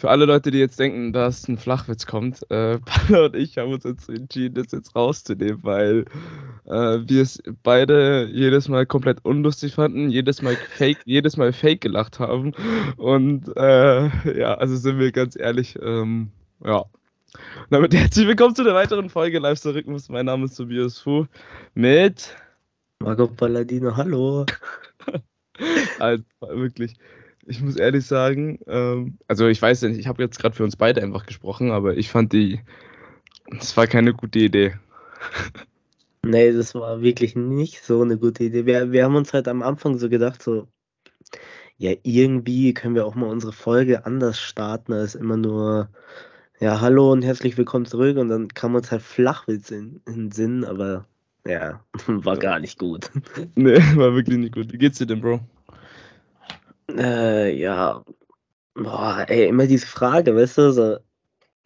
Für alle Leute, die jetzt denken, dass ein Flachwitz kommt, äh, Paula und ich haben uns jetzt entschieden, das jetzt rauszunehmen, weil äh, wir es beide jedes Mal komplett unlustig fanden, jedes Mal fake, jedes Mal fake gelacht haben. Und äh, ja, also sind wir ganz ehrlich, ähm, ja. Und damit herzlich willkommen zu der weiteren Folge Live Rhythmus. Mein Name ist Tobias Fu mit Marco Palladino, hallo. also wirklich ich muss ehrlich sagen, ähm, also ich weiß nicht, ich habe jetzt gerade für uns beide einfach gesprochen, aber ich fand die, das war keine gute Idee. Nee, das war wirklich nicht so eine gute Idee. Wir, wir haben uns halt am Anfang so gedacht, so, ja, irgendwie können wir auch mal unsere Folge anders starten als immer nur, ja, hallo und herzlich willkommen zurück und dann kam uns halt Flachwitz in, in den Sinn, aber ja, war gar nicht gut. Nee, war wirklich nicht gut. Wie geht's dir denn, Bro? Äh, ja. Boah, ey, immer diese Frage, weißt du, so,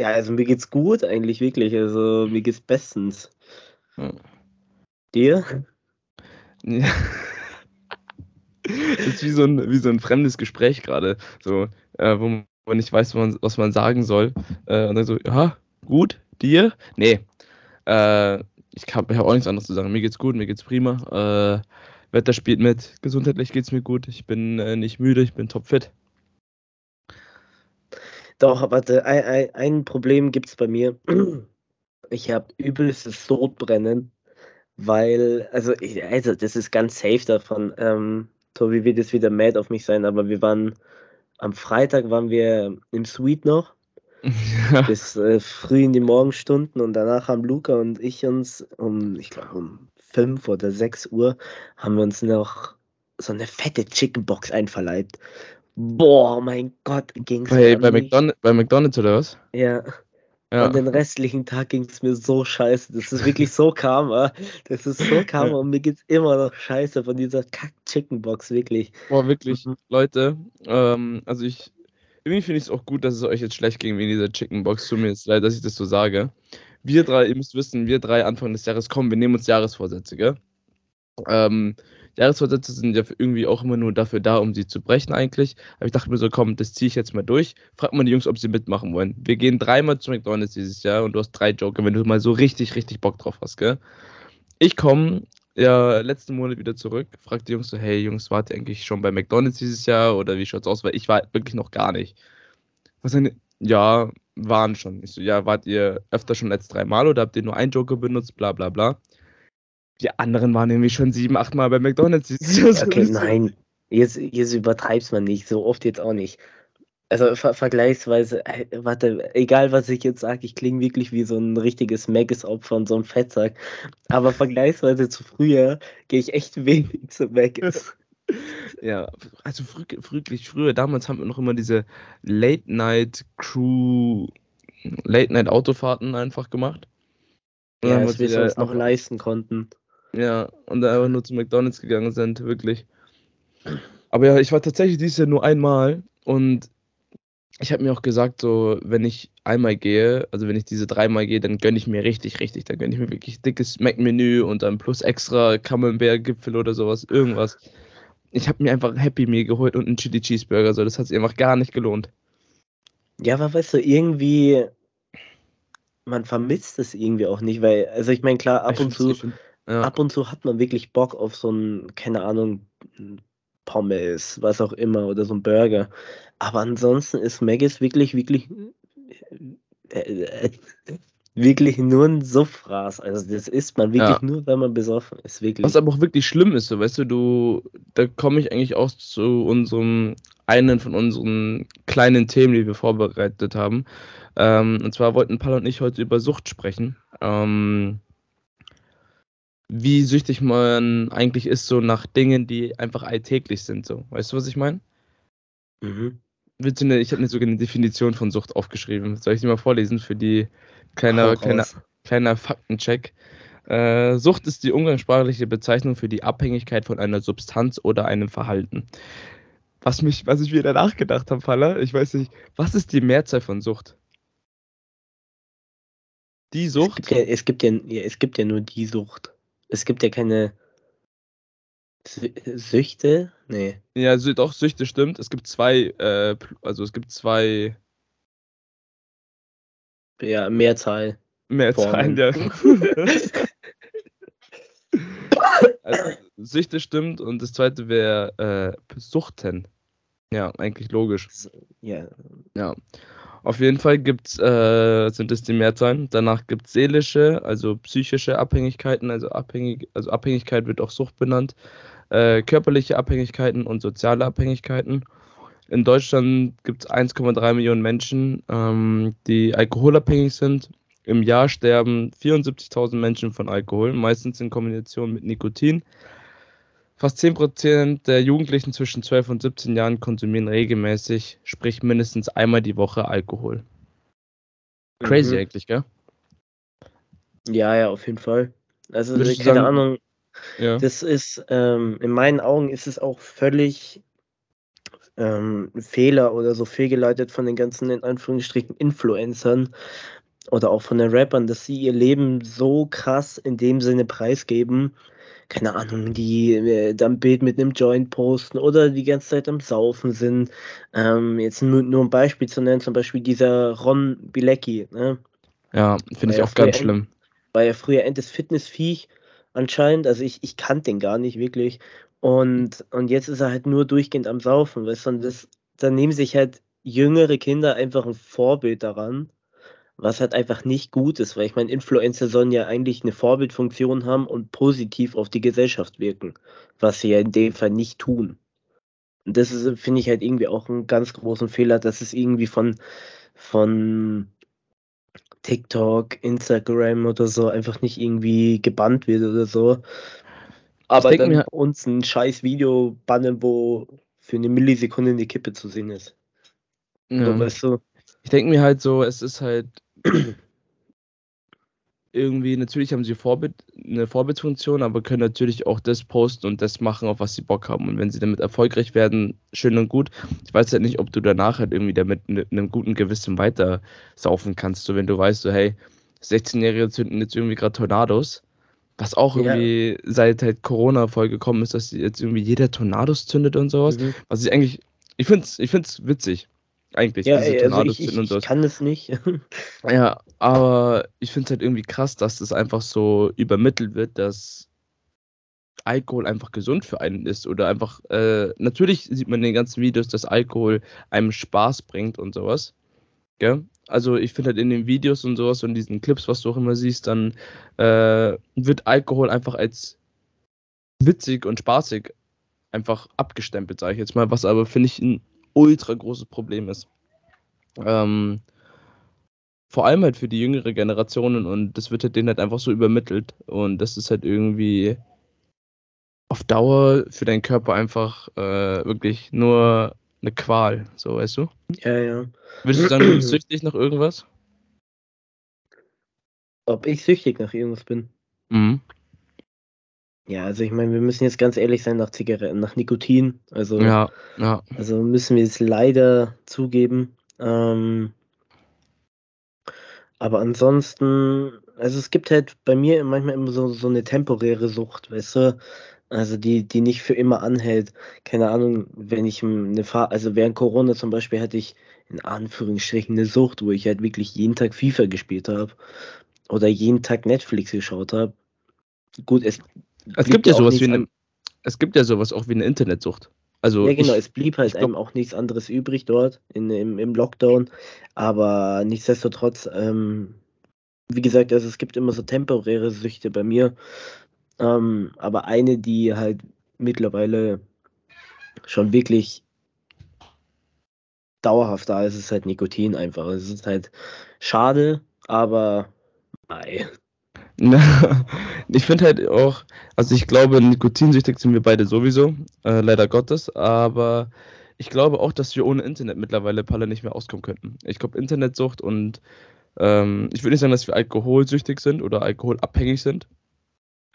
ja, also mir geht's gut eigentlich wirklich, also mir geht's bestens. Hm. Dir? Ja. Das ist wie so ein, wie so ein fremdes Gespräch gerade, so, äh, wo man nicht weiß, was man, was man sagen soll. Äh, und dann so, ja, gut, dir? Nee. Äh, ich habe hab auch nichts anderes zu sagen. Mir geht's gut, mir geht's prima. Äh, Wetter spielt mit. Gesundheitlich geht es mir gut. Ich bin äh, nicht müde, ich bin topfit. Doch, warte, ein, ein, ein Problem gibt es bei mir. Ich habe übelstes Sodbrennen, weil, also, ich, also, das ist ganz safe davon. Ähm, Tobi wird jetzt wieder mad auf mich sein, aber wir waren am Freitag waren wir im Suite noch. Ja. Bis äh, früh in die Morgenstunden und danach haben Luca und ich uns um, ich glaube, um 5 oder 6 Uhr haben wir uns noch so eine fette Chickenbox einverleibt. Boah, mein Gott, ging's bei, bei, McDon bei McDonald's oder was? Ja. ja. Und den restlichen Tag ging es mir so scheiße. Das ist wirklich so Karma. Das ist so Karma und mir geht's immer noch scheiße von dieser Kack-Chickenbox, wirklich. Boah, wirklich, mhm. Leute. Ähm, also ich, irgendwie finde ich es auch gut, dass es euch jetzt schlecht ging wegen dieser Chickenbox. Tut mir jetzt leid, dass ich das so sage wir drei, ihr müsst wissen, wir drei Anfang des Jahres kommen, wir nehmen uns Jahresvorsätze, gell? Ähm, Jahresvorsätze sind ja irgendwie auch immer nur dafür da, um sie zu brechen eigentlich. Aber ich dachte mir so, komm, das ziehe ich jetzt mal durch. Frag mal die Jungs, ob sie mitmachen wollen. Wir gehen dreimal zu McDonalds dieses Jahr und du hast drei Joker, wenn du mal so richtig, richtig Bock drauf hast, gell? Ich komme ja letzten Monat wieder zurück, frag die Jungs so, hey Jungs, wart ihr eigentlich schon bei McDonalds dieses Jahr oder wie schaut's aus? Weil ich war wirklich noch gar nicht. Was denn? Ja, waren schon. Ich so, ja, wart ihr öfter schon als dreimal oder habt ihr nur einen Joker benutzt, bla bla bla. Die anderen waren nämlich schon sieben, acht Mal bei McDonalds. okay, nein, jetzt, jetzt übertreibst man nicht, so oft jetzt auch nicht. Also ver vergleichsweise, äh, warte, egal was ich jetzt sage, ich klinge wirklich wie so ein richtiges Maggis-Opfer und so ein Fettsack. Aber vergleichsweise zu früher gehe ich echt wenig zu Maggis. Ja, also frü frühlich, früher, damals haben wir noch immer diese Late-Night-Crew, Late-Night-Autofahrten einfach gemacht. Und ja, dass wir es uns noch leisten konnten. Ja, und da einfach nur zu McDonalds gegangen sind, wirklich. Aber ja, ich war tatsächlich dieses Jahr nur einmal und ich habe mir auch gesagt, so, wenn ich einmal gehe, also wenn ich diese dreimal gehe, dann gönne ich mir richtig, richtig. Dann gönne ich mir wirklich dickes Mac-Menü und dann plus extra Camembert-Gipfel oder sowas, irgendwas ich habe mir einfach ein Happy Meal geholt und einen Chili Cheeseburger. So, das hat sich einfach gar nicht gelohnt. Ja, aber weißt du, irgendwie, man vermisst es irgendwie auch nicht, weil, also ich meine, klar, ab ich und zu, ja. ab und zu hat man wirklich Bock auf so ein, keine Ahnung, Pommes, was auch immer, oder so ein Burger. Aber ansonsten ist Maggis wirklich, wirklich äh, äh, wirklich nur ein Suffras. Also das isst man wirklich ja. nur, wenn man besoffen ist. Wirklich. Was aber auch wirklich schlimm ist, so weißt du, du, da komme ich eigentlich auch zu unserem einen von unseren kleinen Themen, die wir vorbereitet haben. Ähm, und zwar wollten Paul und ich heute über Sucht sprechen. Ähm, wie süchtig man eigentlich ist, so nach Dingen, die einfach alltäglich sind. So. Weißt du, was ich meine? Mhm. ich habe mir sogar eine Definition von Sucht aufgeschrieben. Soll ich sie mal vorlesen für die Kleiner, kleiner, kleiner Faktencheck. Äh, Sucht ist die umgangssprachliche Bezeichnung für die Abhängigkeit von einer Substanz oder einem Verhalten. Was, mich, was ich wieder nachgedacht habe, Faller, ich weiß nicht, was ist die Mehrzahl von Sucht? Die Sucht? Es gibt, ja, es, gibt ja, ja, es gibt ja nur die Sucht. Es gibt ja keine Süchte? Nee. Ja, doch, Süchte stimmt. Es gibt zwei, äh, also es gibt zwei Ja, Mehrzahl. Mehrzahl, ja. also, Süchte stimmt und das zweite wäre äh, Suchten. Ja, eigentlich logisch. Ja. Ja. Auf jeden Fall gibt's, äh, sind es die Mehrzahlen. Danach gibt es seelische, also psychische Abhängigkeiten, also, abhängig, also Abhängigkeit wird auch Sucht benannt, äh, körperliche Abhängigkeiten und soziale Abhängigkeiten. In Deutschland gibt es 1,3 Millionen Menschen, ähm, die alkoholabhängig sind. Im Jahr sterben 74.000 Menschen von Alkohol, meistens in Kombination mit Nikotin. Fast 10% der Jugendlichen zwischen 12 und 17 Jahren konsumieren regelmäßig, sprich mindestens einmal die Woche Alkohol. Crazy mhm. eigentlich, gell? Ja, ja, auf jeden Fall. Also, Würdest keine sagen, Ahnung. Ja. Das ist, ähm, in meinen Augen ist es auch völlig ähm, Fehler oder so fehlgeleitet von den ganzen, in Anführungsstrichen, Influencern oder auch von den Rappern, dass sie ihr Leben so krass in dem Sinne preisgeben, keine Ahnung, die äh, dann Bild mit einem Joint posten oder die ganze Zeit am Saufen sind. Ähm, jetzt nur, nur ein Beispiel zu nennen, zum Beispiel dieser Ron Bilecki. Ne? Ja, finde ich auch ganz schlimm. War ja früher Endes Fitnessviech anscheinend, also ich, ich kannte den gar nicht wirklich. Und, und jetzt ist er halt nur durchgehend am Saufen, weißt du, und das, dann nehmen sich halt jüngere Kinder einfach ein Vorbild daran was halt einfach nicht gut ist, weil ich meine, Influencer sollen ja eigentlich eine Vorbildfunktion haben und positiv auf die Gesellschaft wirken, was sie ja in dem Fall nicht tun. Und das ist, finde ich halt irgendwie auch einen ganz großen Fehler, dass es irgendwie von, von TikTok, Instagram oder so einfach nicht irgendwie gebannt wird oder so. Aber dann mir, uns ein scheiß Video bannen, wo für eine Millisekunde eine Kippe zu sehen ist. Ja. So, weißt du? Ich denke mir halt so, es ist halt irgendwie, natürlich haben sie Vorbild, eine Vorbildfunktion, aber können natürlich auch das posten und das machen, auf was sie Bock haben. Und wenn sie damit erfolgreich werden, schön und gut. Ich weiß halt nicht, ob du danach halt irgendwie damit mit einem guten Gewissen weiter saufen kannst. So, wenn du weißt, so, hey, 16-Jährige zünden jetzt irgendwie gerade Tornados. Was auch irgendwie ja. seit halt Corona vollgekommen ist, dass jetzt irgendwie jeder Tornados zündet und sowas. Mhm. Was ich eigentlich, ich finde es ich find's witzig eigentlich. Ja, diese also ich, ich, und so. ich kann es nicht. ja, aber ich finde es halt irgendwie krass, dass das einfach so übermittelt wird, dass Alkohol einfach gesund für einen ist oder einfach, äh, natürlich sieht man in den ganzen Videos, dass Alkohol einem Spaß bringt und sowas. Gell? Also ich finde halt in den Videos und sowas und diesen Clips, was du auch immer siehst, dann äh, wird Alkohol einfach als witzig und spaßig einfach abgestempelt, sage ich jetzt mal, was aber finde ich ein ultra großes Problem ist. Ähm, vor allem halt für die jüngere Generationen und das wird halt denen halt einfach so übermittelt und das ist halt irgendwie auf Dauer für deinen Körper einfach äh, wirklich nur eine Qual, so weißt du? Ja, ja. Würdest du sagen, du bist süchtig nach irgendwas? Ob ich süchtig nach irgendwas bin? Mhm. Ja, also ich meine, wir müssen jetzt ganz ehrlich sein nach Zigaretten, nach Nikotin. Also, ja, ja. also müssen wir es leider zugeben. Ähm, aber ansonsten, also es gibt halt bei mir manchmal immer so, so eine temporäre Sucht, weißt du? Also die, die nicht für immer anhält. Keine Ahnung, wenn ich eine Fahrt, also während Corona zum Beispiel hatte ich in Anführungsstrichen eine Sucht, wo ich halt wirklich jeden Tag FIFA gespielt habe oder jeden Tag Netflix geschaut habe. Gut, es es gibt ja sowas wie eine, es gibt ja sowas auch wie eine Internetsucht. Also ja, genau, ich, es blieb halt einem auch nichts anderes übrig dort in, im, im Lockdown. Aber nichtsdestotrotz, ähm, wie gesagt, also es gibt immer so temporäre Süchte bei mir. Ähm, aber eine, die halt mittlerweile schon wirklich dauerhaft da ist, ist halt Nikotin einfach. Es ist halt schade, aber nein. ich finde halt auch, also ich glaube, nikotinsüchtig sind wir beide sowieso, äh, leider Gottes, aber ich glaube auch, dass wir ohne Internet mittlerweile Palle nicht mehr auskommen könnten. Ich glaube, Internetsucht und ähm, ich würde nicht sagen, dass wir alkoholsüchtig sind oder alkoholabhängig sind.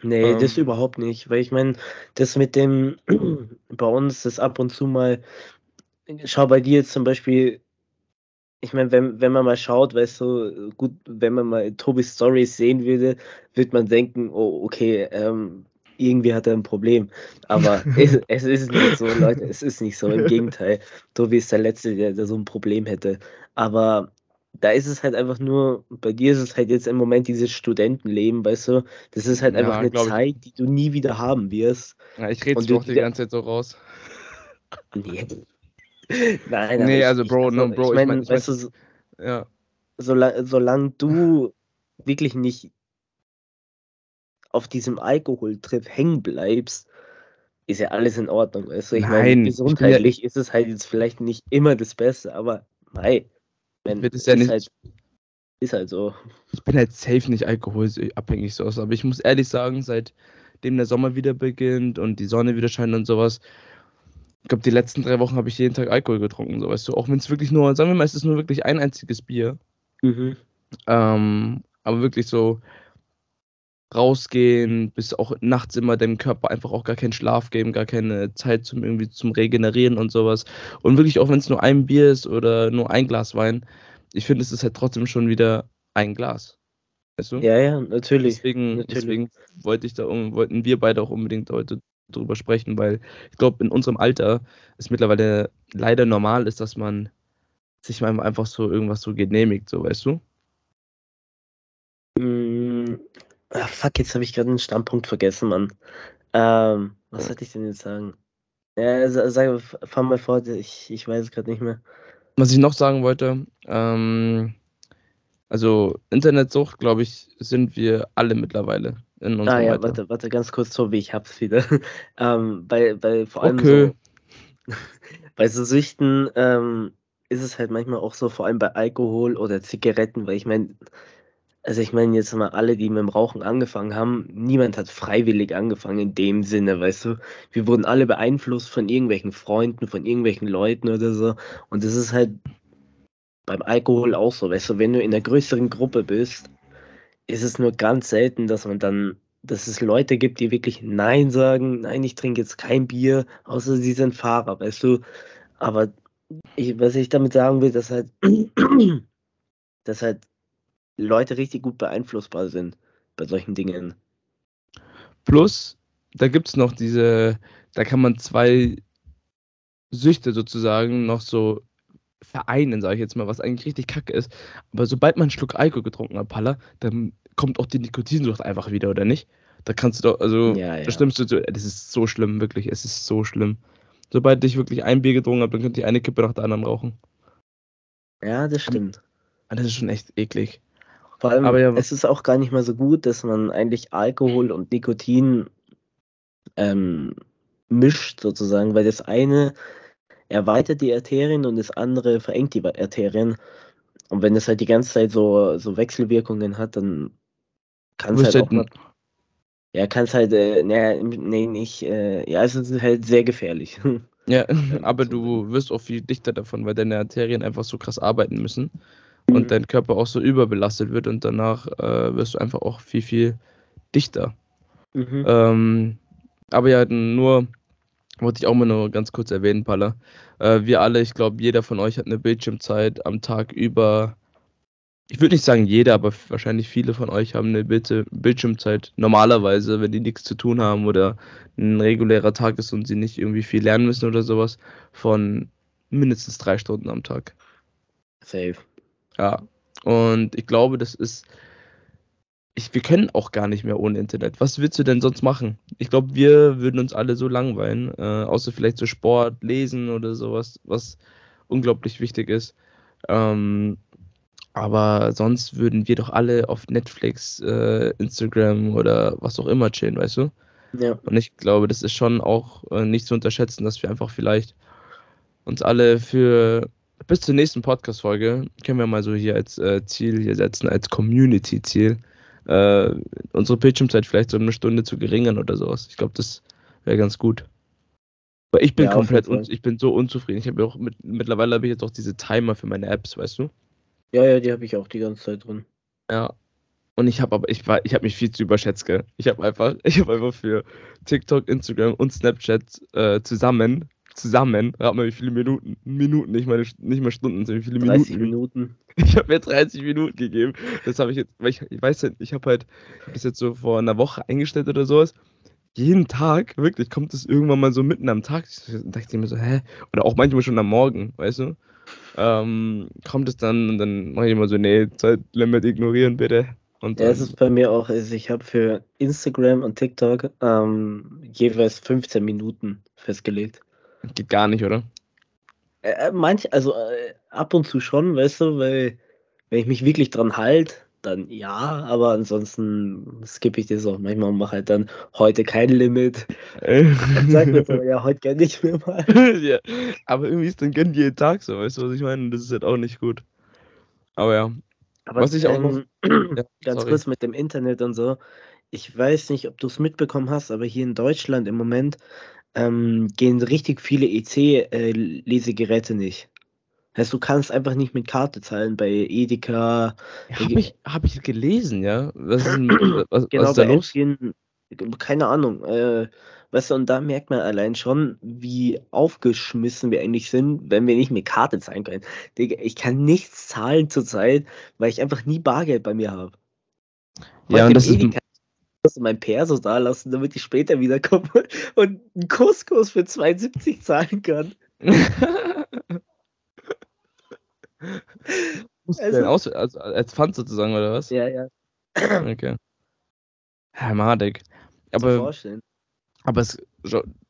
Nee, ähm, das überhaupt nicht, weil ich meine, das mit dem, bei uns ist ab und zu mal, schau bei dir jetzt zum Beispiel, ich meine, wenn, wenn man mal schaut, weißt du, gut, wenn man mal Tobis Stories sehen würde, wird man denken, oh, okay, ähm, irgendwie hat er ein Problem. Aber es, es, ist nicht so, Leute, es ist nicht so. Im Gegenteil, Tobi ist der Letzte, der, der so ein Problem hätte. Aber da ist es halt einfach nur, bei dir ist es halt jetzt im Moment dieses Studentenleben, weißt du, das ist halt einfach Ja, eine glaub ich. Zeit, die du nie wieder haben wirst. Ja, ich rede doch die ganze Zeit so raus. Nee. Nein, Nee, ich, also, ich, Bro, no, also, Bro, ich ich meine, mein- ich weißt du, so- Ja. solange, solange du wirklich nicht auf diesem Alkoholtrip hängen bleibst, ist ja alles in Ordnung, weißt du? Ich Nein, meine, ich gesundheitlich ist es halt jetzt vielleicht nicht immer das Beste, aber mei, wenn, Wird es ja nicht- halt, ist halt so. Ich bin halt safe nicht alkoholabhängig so aber ich muss ehrlich sagen, seitdem der Sommer wieder beginnt und die Sonne wieder scheint und sowas, ich glaube, die letzten drei Wochen habe ich jeden Tag Alkohol getrunken, so weißt du. Auch wenn es wirklich nur, sagen wir mal, es ist nur wirklich ein einziges Bier. Mhm. Ähm, aber wirklich so rausgehen, bis auch nachts immer dem Körper einfach auch gar keinen Schlaf geben, gar keine Zeit zum irgendwie zum Regenerieren und sowas. Und wirklich auch wenn es nur ein Bier ist oder nur ein Glas Wein, ich finde, es ist halt trotzdem schon wieder ein Glas. Weißt du? Ja, ja, natürlich. Deswegen, natürlich. deswegen wollte ich da um, wollten wir beide auch unbedingt heute drüber sprechen, weil ich glaube, in unserem Alter ist mittlerweile leider normal ist, dass man sich mal einfach so irgendwas so genehmigt, so weißt du? Ah, fuck, jetzt habe ich gerade einen Standpunkt vergessen, Mann. Ähm, was sollte ich denn jetzt sagen? Ja, sa- sag, fahr mal fort, ich, ich weiß es gerade nicht mehr. Was ich noch sagen wollte, ähm, also Internetsucht, glaube ich, sind wir alle mittlerweile in unserem Ah ja, Alter. warte, warte, ganz kurz, Tobi, ich hab's wieder. ähm, bei, bei vor allem Okay. so, bei so Süchten ähm, ist es halt manchmal auch so, vor allem bei Alkohol oder Zigaretten, weil ich meine, also ich meine jetzt mal alle, die mit dem Rauchen angefangen haben, niemand hat freiwillig angefangen in dem Sinne, weißt du. Wir wurden alle beeinflusst von irgendwelchen Freunden, von irgendwelchen Leuten oder so. Und das ist halt beim Alkohol auch so, weißt du, wenn du in einer größeren Gruppe bist, ist es nur ganz selten, dass man dann, dass es Leute gibt, die wirklich Nein sagen, nein, ich trinke jetzt kein Bier, außer sie sind Fahrer, weißt du. Aber ich, was ich damit sagen will, dass halt, dass halt Leute richtig gut beeinflussbar sind bei solchen Dingen. Plus, da gibt es noch diese, da kann man zwei Süchte sozusagen noch so vereinen, sage ich jetzt mal, was eigentlich richtig kacke ist. Aber sobald man einen Schluck Alkohol getrunken hat, Palla, dann kommt auch die Nikotinsucht einfach wieder, oder nicht? Da kannst du doch, also, Ja, ja. das Schlimmste, so- das ist so schlimm, wirklich, es ist so schlimm. Sobald ich wirklich ein Bier getrunken habe, dann könnte ich eine Kippe nach der anderen rauchen. Ja, das stimmt. Und das ist schon echt eklig. Vor allem, Aber ja, es ist auch gar nicht mal so gut, dass man eigentlich Alkohol und Nikotin ähm, mischt sozusagen, weil das eine erweitert die Arterien und das andere verengt die Arterien. Und wenn es halt die ganze Zeit so, so Wechselwirkungen hat, dann kann es wirst halt auch halt mal, ja, kann es halt, äh, nee, nee, nicht, äh, ja, es ist halt sehr gefährlich. Ja, aber du wirst auch viel dichter davon, weil deine Arterien einfach so krass arbeiten müssen. Mhm. und dein Körper auch so überbelastet wird und danach äh, wirst du einfach auch viel, viel dichter. Mhm. Ähm, aber ja, nur wollte ich auch mal nur ganz kurz erwähnen, Palla. Äh, wir alle, ich glaube, jeder von euch hat eine Bildschirmzeit am Tag über. Ich würde nicht sagen jeder, aber wahrscheinlich viele von euch haben eine Bild Bildschirmzeit normalerweise, wenn die nichts zu tun haben oder ein regulärer Tag ist und sie nicht irgendwie viel lernen müssen oder sowas, von mindestens drei Stunden am Tag. Safe. Ja, und ich glaube, das ist. Ich, wir können auch gar nicht mehr ohne Internet. Was willst du denn sonst machen? Ich glaube, wir würden uns alle so langweilen, äh, außer vielleicht so Sport, Lesen oder sowas, was unglaublich wichtig ist. Ähm, aber sonst würden wir doch alle auf Netflix, äh, Instagram oder was auch immer chillen, weißt du? Ja. Und ich glaube, das ist schon auch äh, nicht zu unterschätzen, dass wir einfach vielleicht uns alle für bis zur nächsten Podcast-Folge können wir mal so hier als äh, Ziel hier setzen, als Community-Ziel, äh, unsere Bildschirmzeit vielleicht so eine Stunde zu geringern oder sowas. Ich glaube, das wäre ganz gut. Weil ich bin Ja, komplett, un ich bin so unzufrieden. Ich habe ja auch mit, mittlerweile habe ich jetzt auch diese Timer für meine Apps, weißt du? Ja, ja, die habe ich auch die ganze Zeit drin. Ja. Und ich habe aber, ich war, ich habe mich viel zu überschätzt, gell? Ich habe einfach, ich habe einfach für TikTok, Instagram und Snapchat äh, zusammen, zusammen, rat mal wie viele Minuten, Minuten, nicht meine, nicht mal Stunden, sondern wie viele 30 Minuten. Minuten. Ich habe mir 30 Minuten gegeben. Das habe ich jetzt, weil ich, ich weiß ja, ich habe halt, das jetzt so vor einer Woche eingestellt oder sowas. jeden Tag, wirklich, kommt es irgendwann mal so mitten am Tag. Ich dachte mir so, hä? Oder auch manchmal schon am Morgen, weißt du? Ähm, kommt es dann und dann mache ich immer so, nee, Zeitlimit ignorieren bitte. Und Ja, es ist bei mir auch, also ich habe für Instagram und TikTok ähm, jeweils 15 Minuten festgelegt. Geht gar nicht, oder? Äh, äh, manch, also äh, ab und zu schon, weißt du, weil wenn ich mich wirklich dran halte, dann ja, aber ansonsten skippe ich das auch manchmal und mache halt dann heute kein Limit. Dann sag mir so, ja, heute gerne nicht mehr mal. ja, aber irgendwie ist dann gönnt jeden Tag so, weißt du, was ich meine? Das ist halt auch nicht gut. Aber ja. Aber Was ich auch noch- ähm, ja ganz sorry. kurz mit dem Internet und so. Ich weiß nicht, ob du es mitbekommen hast, aber hier in Deutschland im Moment ähm, gehen richtig viele EC-Lesegeräte nicht. Heißt, du kannst einfach nicht mit Karte zahlen bei Edeka. Ja, Habe ich, hab ich gelesen, ja? Was ist, was, was Genau, ist da bei los? Äpfchen, keine Ahnung. Äh, weißt du, und da merkt man allein schon, wie aufgeschmissen wir eigentlich sind, wenn wir nicht mit Karte zahlen können. Digga, ich kann nichts zahlen zurzeit, weil ich einfach nie Bargeld bei mir habe. Ja, und das ist, muss mein Perso da lassen, damit ich später wiederkomme und einen Kusskurs für 72 zahlen kann. musst du Also- aus, also als Pfand sozusagen, oder was? Ja, ja. Okay. Ja, madig. Aber Aber, vorstellen. aber es,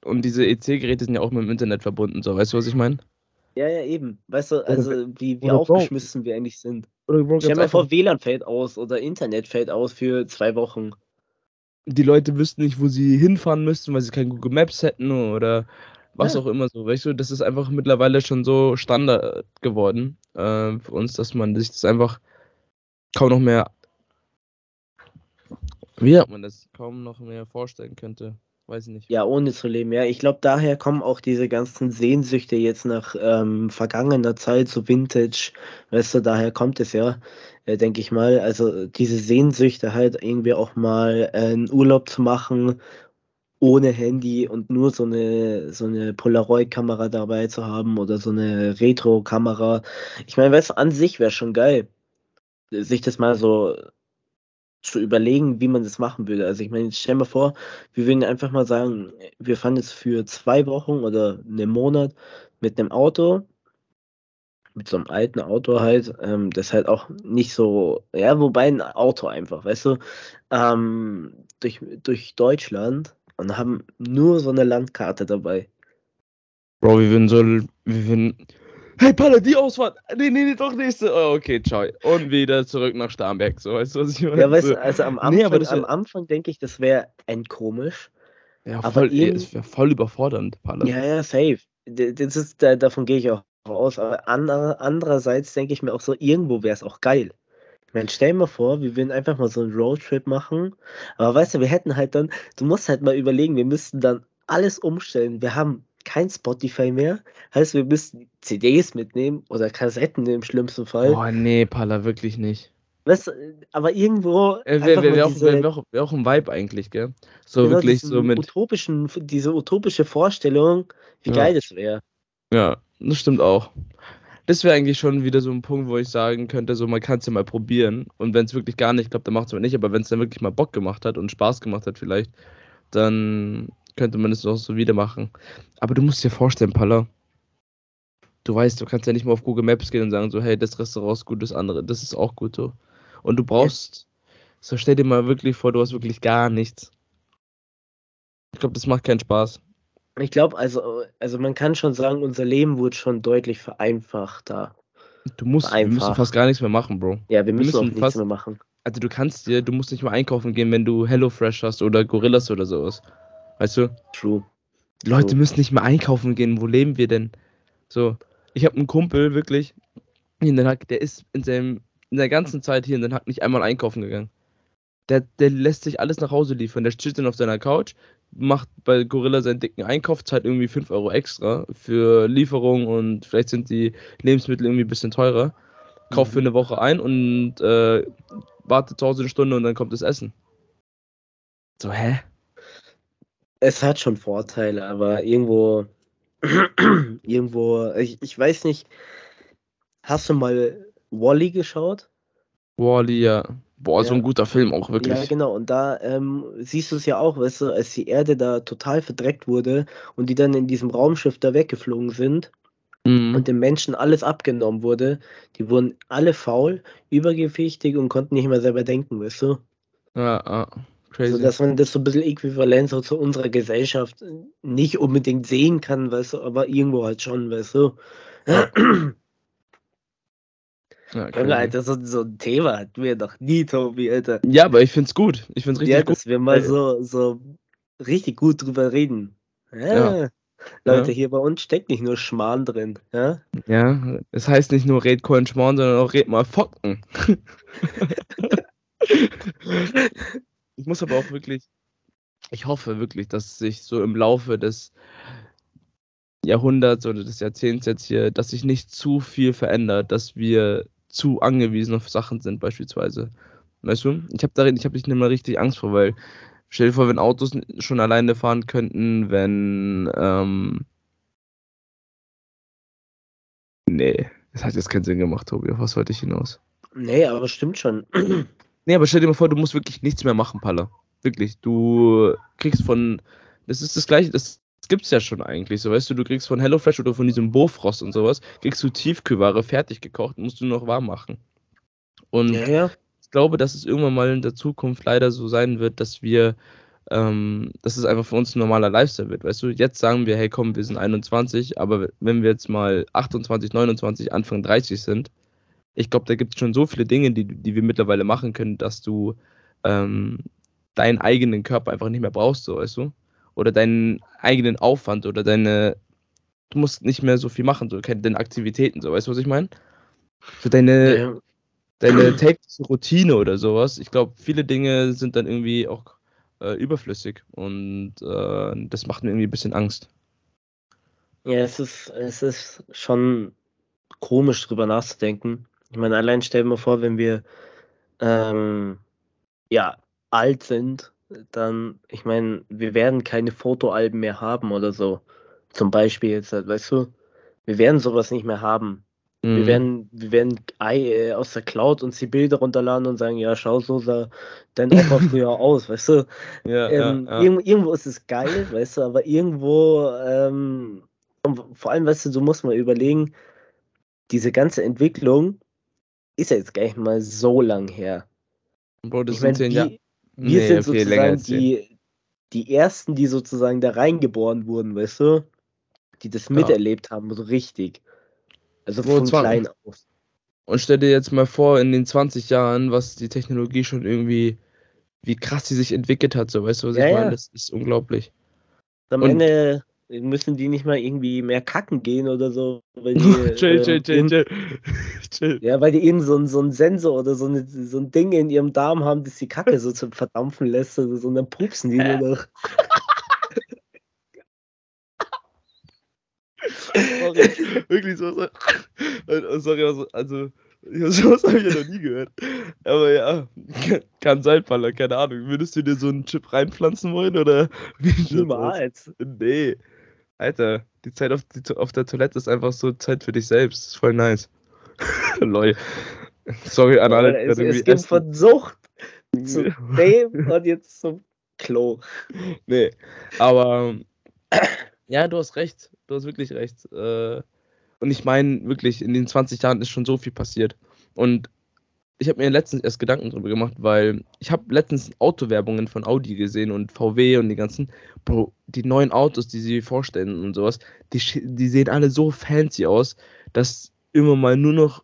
und diese EC-Geräte sind ja auch mit dem Internet verbunden, so, weißt du, was ich meine? Ja, ja, eben. Weißt du, also wie, wie aufgeschmissen wir eigentlich sind. Bro, Stell mal einfach, vor, WLAN fällt aus oder Internet fällt aus für zwei Wochen. Die Leute wüssten nicht, wo sie hinfahren müssten, weil sie kein Google Maps hätten oder was Ja. auch immer so, weißt du, das ist einfach mittlerweile schon so Standard geworden äh, für uns, dass man sich das einfach kaum noch mehr, wie hat man das, kaum noch mehr vorstellen könnte, weiß ich nicht. Ja, ohne zu leben, ja. Ich glaube, daher kommen auch diese ganzen Sehnsüchte jetzt nach ähm, vergangener Zeit, so Vintage, weißt du, daher kommt es ja, äh, denke ich mal. Also diese Sehnsüchte halt irgendwie auch mal äh, einen Urlaub zu machen, ohne Handy und nur so eine, so eine Polaroid-Kamera dabei zu haben oder so eine Retro-Kamera. Ich meine, weißt du, an sich wäre schon geil, sich das mal so zu überlegen, wie man das machen würde. Also ich meine, stell mal vor, wir würden einfach mal sagen, wir fahren jetzt für zwei Wochen oder einen Monat mit einem Auto, mit so einem alten Auto halt, ähm, das halt auch nicht so, ja, wobei ein Auto einfach, weißt du, ähm, durch, durch Deutschland und haben nur so eine Landkarte dabei. Bro, wir würden so, wir würden, hey Palle, die Ausfahrt, nee, nee, nee, doch nächste, oh, okay, ciao, und wieder zurück nach Starnberg, so, weißt du, was ich meine? Ja, weißt du, also am Nee, Anfang, aber am wär- Anfang denke ich, das wäre endkomisch. Ja, Aber voll, eben- es wäre voll überfordernd, Palle. Ja, ja, safe. Das ist, da, davon gehe ich auch aus. Aber ander, andererseits denke ich mir auch so, irgendwo wäre es auch geil. Ich meine, stell dir mal vor, wir würden einfach mal so einen Roadtrip machen. Aber weißt du, wir hätten halt dann, du musst halt mal überlegen, wir müssten dann alles umstellen. Wir haben kein Spotify mehr. Heißt, wir müssten CDs mitnehmen oder Kassetten im schlimmsten Fall. Boah, nee, Palle, wirklich nicht. Weißt du, aber irgendwo. Äh, Wäre wär, wär auch, wär, wär auch, wär auch ein Vibe eigentlich, gell? So genau wirklich so mit, utopischen, diese utopische Vorstellung, wie Ja. geil das wäre. ja, das stimmt auch. Das wäre eigentlich schon wieder so ein Punkt, wo ich sagen könnte, so man kann es ja mal probieren. Und wenn es wirklich gar nicht klappt, dann macht es mal nicht. Aber wenn es dann wirklich mal Bock gemacht hat und Spaß gemacht hat vielleicht, dann könnte man es auch so wieder machen. Aber du musst dir vorstellen, Palla, du weißt, du kannst ja nicht mal auf Google Maps gehen und sagen so, hey, das Restaurant ist gut, das andere, das ist auch gut so. Und du brauchst, so stell dir mal wirklich vor, du hast wirklich gar nichts. Ich glaube, das macht keinen Spaß. Ich glaube, also, also man kann schon sagen, unser Leben wurde schon deutlich vereinfachter. Du musst, wir müssen fast gar nichts mehr machen, Bro. Ja, wir müssen, müssen auch nichts fast- mehr machen. Also du kannst dir, du musst nicht mal einkaufen gehen, wenn du HelloFresh hast oder Gorillas oder sowas. Weißt du? True. Die Leute True. müssen nicht mehr einkaufen gehen. Wo leben wir denn? So, ich habe einen Kumpel, wirklich, in Den Haag, der ist in seinem, in der ganzen Zeit hier in Den Haag nicht einmal einkaufen gegangen. Der, der lässt sich alles nach Hause liefern. Der steht dann auf seiner Couch, macht bei Gorilla seinen dicken Einkauf, zahlt irgendwie 5 Euro extra für Lieferung und vielleicht sind die Lebensmittel irgendwie ein bisschen teurer. Kauft für Mhm. eine Woche ein und äh, wartet zu Hause eine Stunde und dann kommt das Essen. So, hä? Es hat schon Vorteile, aber irgendwo, irgendwo, ich, ich weiß nicht, hast du mal Wally geschaut? Wally, ja. Boah, so ein Ja. guter Film auch Ja, wirklich. genau. Und da ähm, siehst du es ja auch, weißt du, als die Erde da total verdreckt wurde und die dann in diesem Raumschiff da weggeflogen sind Mhm. und den Menschen alles abgenommen wurde, die wurden alle faul, übergewichtig und konnten nicht mehr selber denken, weißt du? Ja, ja. So Crazy. dass man das so ein bisschen äquivalent so zu unserer Gesellschaft nicht unbedingt sehen kann, weißt du, aber irgendwo halt schon, weißt du. Ja. Ja, Junge. Alter, so, so ein Thema hatten wir noch nie, Tobi, Alter. ja, aber ich find's gut. Ich find's richtig Ja, gut. dass wir mal so, so richtig gut drüber reden. Ja. Ja. Leute, Ja. hier bei uns steckt nicht nur Schmarrn drin. Ja? Ja, es heißt nicht nur red Cohen Schmarrn, sondern auch red mal Focken. ich muss aber auch wirklich, ich hoffe wirklich, dass sich so im Laufe des Jahrhunderts oder des Jahrzehnts jetzt hier, dass sich nicht zu viel verändert, dass wir zu angewiesen auf Sachen sind, beispielsweise. Weißt du? Ich habe darin, ich habe nicht mehr richtig Angst vor, weil stell dir vor, wenn Autos schon alleine fahren könnten, wenn ähm, Nee, das hat jetzt keinen Sinn gemacht, Tobi. Auf was wollte ich hinaus? Nee, aber stimmt schon. Nee, aber stell dir mal vor, du musst wirklich nichts mehr machen, Palla. Wirklich. Du kriegst von. Das ist das gleiche, das gibt's ja schon eigentlich, so weißt du, du kriegst von HelloFresh oder von diesem Bofrost und sowas, kriegst du Tiefkühlware fertig gekocht, musst du noch warm machen. Und Ja, ja. ich glaube, dass es irgendwann mal in der Zukunft leider so sein wird, dass wir, ähm, dass es einfach für uns ein normaler Lifestyle wird. Weißt du, jetzt sagen wir, hey komm, wir sind 21, aber wenn wir jetzt mal 28, 29, Anfang 30 sind, ich glaube, da gibt es schon so viele Dinge, die, die wir mittlerweile machen können, dass du ähm, deinen eigenen Körper einfach nicht mehr brauchst, so weißt du? Oder deinen eigenen Aufwand oder deine, du musst nicht mehr so viel machen, so deine Aktivitäten, so weißt du, was ich meine? Für deine, ja. deine tägliche Routine oder sowas. Ich glaube, viele Dinge sind dann irgendwie auch äh, überflüssig und äh, das macht mir irgendwie ein bisschen Angst. Ja, es ist, es ist schon komisch drüber nachzudenken. Ich meine, allein stell dir mal vor, wenn wir ähm, ja alt sind, dann, ich meine, wir werden keine Fotoalben mehr haben oder so. Zum Beispiel jetzt, halt, weißt du, wir werden sowas nicht mehr haben. Wir Mhm. werden, wir werden ei- äh, aus der Cloud uns die Bilder runterladen und sagen, ja, schau, so sah dein Opa früher aus, weißt du? ja, Ähm, ja, ja. irgendwo, irgendwo ist es geil, weißt du, aber irgendwo, ähm, vor allem, weißt du, du musst mal überlegen, diese ganze Entwicklung ist ja jetzt gar nicht mal so lang her. Bro, das Ich sind zehn Jahre. wir, Nee, sind sozusagen die, die ersten, die sozusagen da reingeboren wurden, weißt du? Die das Ja. miterlebt haben, so richtig. Also von zwar- klein auf. Und stell dir jetzt mal vor, in den 20 Jahren, was die Technologie schon irgendwie, wie krass sie sich entwickelt hat, so weißt du, was Ja, ich ja. meine? Das ist unglaublich. Am Und- Ende müssen die nicht mal irgendwie mehr kacken gehen oder so, weil die, chill, chill, ähm, chill, irgend- chill. chill. Ja, weil die irgend so ein, so ein Sensor oder so, eine, so ein Ding in ihrem Darm haben, das die Kacke so zum Verdampfen lässt oder so, und dann pupsen die nur noch. Sorry, wirklich so. so- Äh, Sorry, also, also sowas habe ich ja noch nie gehört. Aber ja, kann sein, Paller, keine Ahnung. Würdest du dir so einen Chip reinpflanzen wollen oder? Niemals. Nee. Alter, die Zeit auf, die, auf der Toilette ist einfach so Zeit für dich selbst. ist voll nice. Lol. Sorry an alle, es, es essen. von Sucht zu dem und jetzt zum Klo. Nee, aber ja, du hast recht. Du hast wirklich recht. Äh, Und ich meine, wirklich, in den 20 Jahren ist schon so viel passiert. Und ich habe mir letztens erst Gedanken drüber gemacht, weil ich habe letztens Autowerbungen von Audi gesehen und VW und die ganzen, Bro, die neuen Autos, die sie vorstellen und sowas, die, die sehen alle so fancy aus, dass immer mal nur noch,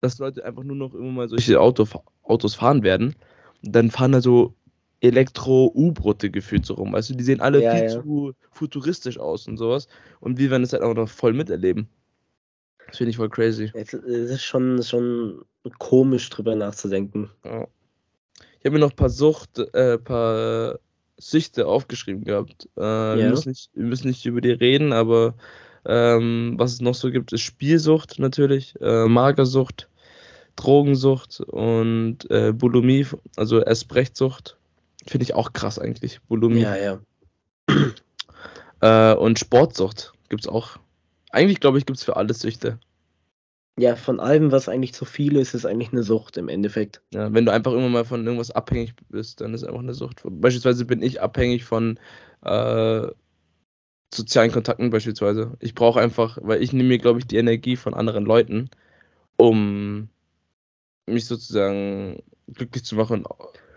dass Leute einfach nur noch immer mal solche Auto, Autos fahren werden. Und dann fahren da so Elektro-U-Brote gefühlt so rum. Du, die sehen alle Ja, viel ja. zu futuristisch aus und sowas. Und wir werden es halt auch noch voll miterleben. Das finde ich voll crazy. Es, ist schon, schon komisch drüber nachzudenken. Ja. Ich habe mir noch ein paar Sucht, äh, paar Süchte aufgeschrieben gehabt. Äh, wir, Ja. müssen nicht, wir müssen nicht über die reden, aber ähm, was es noch so gibt, ist Spielsucht natürlich, äh, Magersucht, Drogensucht und äh, Bulimie, also Essbrechtsucht. Finde ich auch krass eigentlich. Bulimie. Ja, ja. Äh, und Sportsucht gibt es auch. Eigentlich glaube ich, gibt es für alles Süchte. Ja, von allem, was eigentlich zu viel ist, ist eigentlich eine Sucht im Endeffekt. Ja, wenn du einfach irgendwann mal von irgendwas abhängig bist, dann ist es einfach eine Sucht. Beispielsweise bin ich abhängig von äh, sozialen Kontakten beispielsweise. Ich brauche einfach, weil ich nehme mir, glaube ich, die Energie von anderen Leuten, um mich sozusagen glücklich zu machen.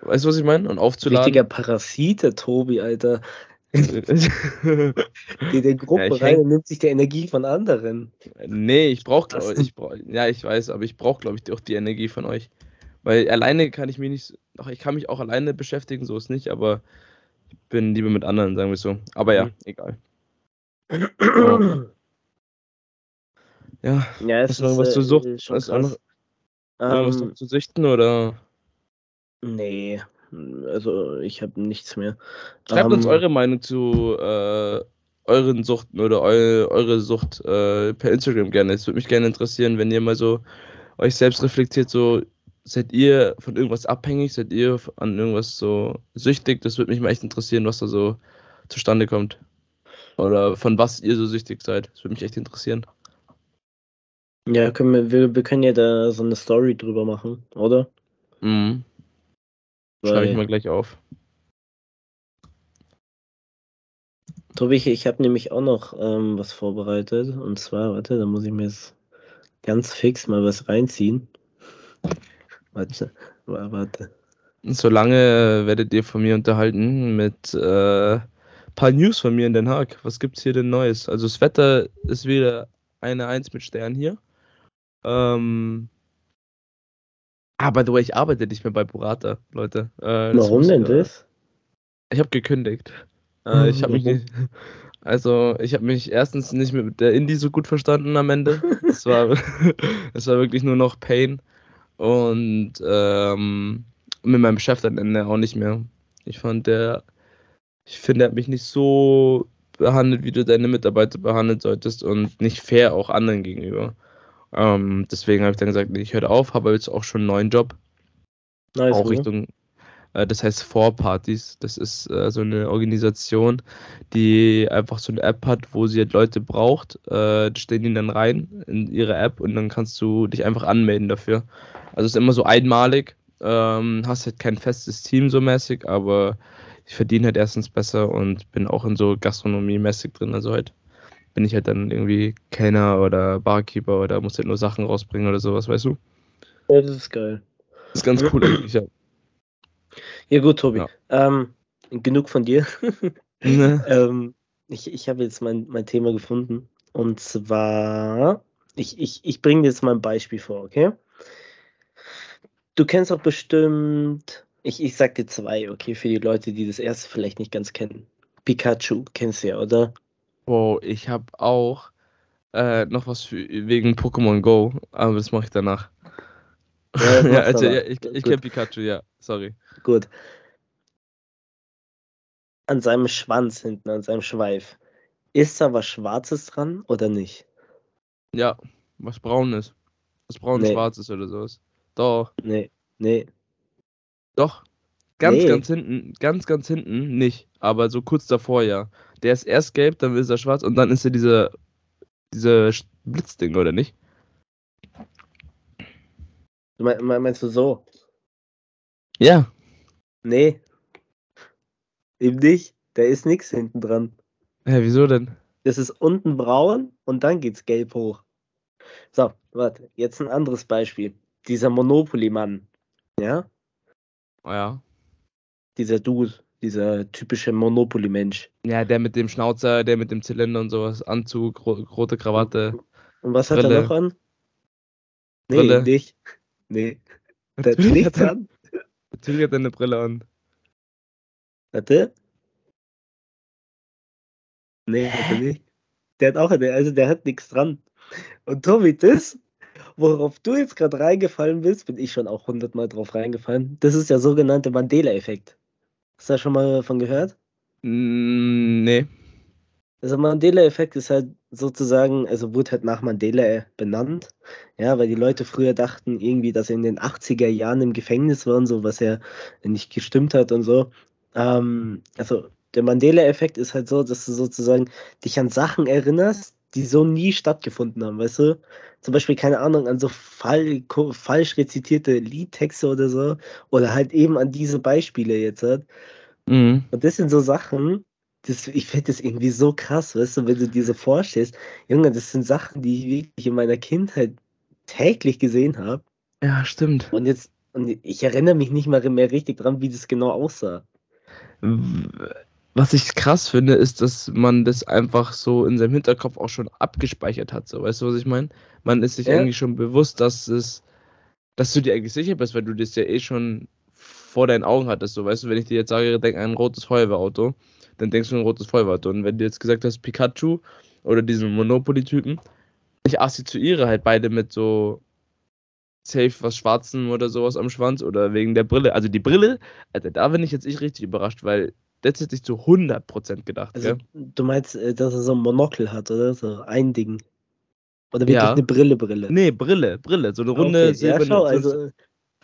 Weißt du, was ich meine? Und aufzuladen. Richtiger Parasit, der Tobi, Alter. Geht in Gruppe Ja, rein und nimmt sich die Energie von anderen. Nee, ich brauche, Das- ich brauch, ja, ich weiß, aber ich brauche, glaube ich, auch die Energie von euch. Weil alleine kann ich mich nicht, ach, ich kann mich auch alleine beschäftigen, so ist nicht, aber ich bin lieber mit anderen, sagen wir so. Aber ja, Mhm. egal. Oh. Ja, Ja, es hast du noch was ist, zu äh, suchten? schon Hast du noch Ähm, noch zu sichten oder? nee, also ich habe nichts mehr. Schreibt uns Ähm, eure Meinung zu äh, euren Suchten oder eu eure Sucht äh, per Instagram gerne. Es würde mich gerne interessieren, wenn ihr mal so euch selbst reflektiert, so seid ihr von irgendwas abhängig, seid ihr an irgendwas so süchtig? Das würde mich mal echt interessieren, was da so zustande kommt. Oder von was ihr so süchtig seid. Das würde mich echt interessieren. Ja, können wir, wir, wir können ja da so eine Story drüber machen, oder? Mhm. Schreibe ich mal gleich auf. Tobi, ich, habe nämlich auch noch ähm, was vorbereitet. Und zwar, warte, da muss ich mir jetzt ganz fix mal was reinziehen. Warte, wa- warte. Solange werdet ihr von mir unterhalten mit äh, paar News von mir in Den Haag. Was gibt's hier denn Neues? Also das Wetter ist wieder eine Eins mit Stern hier. Ähm, ah, by the way, ich arbeite nicht mehr bei Burrata, Leute. Äh, Warum denn äh, das? Ich habe gekündigt. Äh, ich habe mich nicht, also ich habe mich erstens nicht mit der Indie so gut verstanden am Ende. Es war, es war wirklich nur noch Pain und ähm, mit meinem Chef dann Ende auch nicht mehr. Ich fand der, ich finde, er hat mich nicht so behandelt, wie du deine Mitarbeiter behandelt solltest und nicht fair auch anderen gegenüber. Ähm, deswegen habe ich dann gesagt, nee, ich höre auf, habe jetzt auch schon einen neuen Job Nice, auch oder? Richtung, äh, das heißt Vorpartys. Das ist äh, so eine Organisation, die einfach so eine App hat, wo sie halt Leute braucht. Äh, stellen die dann rein in ihre App und dann kannst du dich einfach anmelden dafür. Also es ist immer so einmalig. Ähm, hast halt kein festes Team so mäßig, aber ich verdiene halt erstens besser und bin auch in so Gastronomie mäßig drin. Also halt bin ich halt dann irgendwie Kellner oder Barkeeper oder muss halt nur Sachen rausbringen oder sowas, weißt du? Ja, das ist geil. Das ist ganz cool eigentlich, ja. Ja, gut, Tobi. Ja. Ähm, genug von dir. Ne? ähm, ich ich habe jetzt mein, mein Thema gefunden. Und zwar, ich, ich, ich bringe dir jetzt mal ein Beispiel vor, okay? Du kennst doch bestimmt, ich, ich sag dir zwei, okay, für die Leute, die das erste vielleicht nicht ganz kennen. Pikachu, kennst du ja, oder? Wow, ich habe auch äh, noch was für, wegen Pokémon Go, aber das mache ich danach. Ja, Ja, also, ja, ich, ich kenne Pikachu, ja, sorry. Gut. An seinem Schwanz hinten, an seinem Schweif. Ist da was Schwarzes dran oder nicht? Ja, was braun ist. Was braun Nee. oder sowas. Doch, Nee, nee. doch. Ganz, Nee. ganz hinten, ganz, ganz hinten nicht, aber so kurz davor, ja. Der ist erst gelb, dann ist er schwarz und dann ist er dieser, dieser Sch- Blitzding, oder nicht? Du meinst du so? Ja. Nee. Eben nicht. Da ist nichts hinten dran. Hä, wieso denn? Das ist unten braun und dann geht's gelb hoch. So, warte, jetzt ein anderes Beispiel. Dieser Monopoly-Mann. Ja? Oh, ja. Dieser Dude, dieser typische Monopoly-Mensch. Ja, der mit dem Schnauzer, der mit dem Zylinder und sowas, Anzug, ro rote Krawatte. Und was hat Brille. er noch an? Nee, Brille. nicht. Nee, der hat nichts an. natürlich hat er eine Brille an. Warte. Nee, hat er nicht. Der hat auch, also der hat nichts dran. Und Tobi, das, worauf du jetzt gerade reingefallen bist, bin ich schon auch hundertmal drauf reingefallen. Das ist der sogenannte Mandela-Effekt. Hast du da schon mal davon gehört? Mm, nee. Also Mandela-Effekt ist halt sozusagen, also wurde halt nach Mandela benannt, ja, weil die Leute früher dachten irgendwie, dass er in den 80er Jahren im Gefängnis war und so, was ja nicht gestimmt hat und so. Ähm, also der Mandela-Effekt ist halt so, dass du sozusagen dich an Sachen erinnerst, die so nie stattgefunden haben, weißt du? Zum Beispiel, keine Ahnung, an so fall, falsch rezitierte Liedtexte oder so. Oder halt eben an diese Beispiele jetzt. Halt. Mhm. Und das sind so Sachen, das, ich finde das irgendwie so krass, weißt du, wenn du dir so vorstellst, Junge, das sind Sachen, die ich wirklich in meiner Kindheit täglich gesehen habe. Ja, stimmt. Und jetzt, und ich erinnere mich nicht mal mehr richtig dran, wie das genau aussah. Was ich krass finde, ist, dass man das einfach so in seinem Hinterkopf auch schon abgespeichert hat. So, weißt du, was ich meine? Man ist sich ja. eigentlich schon bewusst, dass es, dass du dir eigentlich sicher bist, weil du das ja eh schon vor deinen Augen hattest. So, weißt du, wenn ich dir jetzt sage, denk an ein rotes Feuerwehrauto, dann denkst du an ein rotes Feuerwehrauto. Und wenn du jetzt gesagt hast, Pikachu oder diesen Monopoly-Typen, ich assoziiere halt beide mit so safe was Schwarzem oder sowas am Schwanz oder wegen der Brille. Also die Brille, Alter, da bin ich jetzt echt richtig überrascht, weil das hätte ich zu 100% gedacht. Also, gell? du meinst, äh, dass er so ein Monokel hat, oder? So ein Ding. Oder wirklich ja. eine Brille, Brille? Nee, Brille, Brille. So eine runde okay. silberne. Ja, schau, also,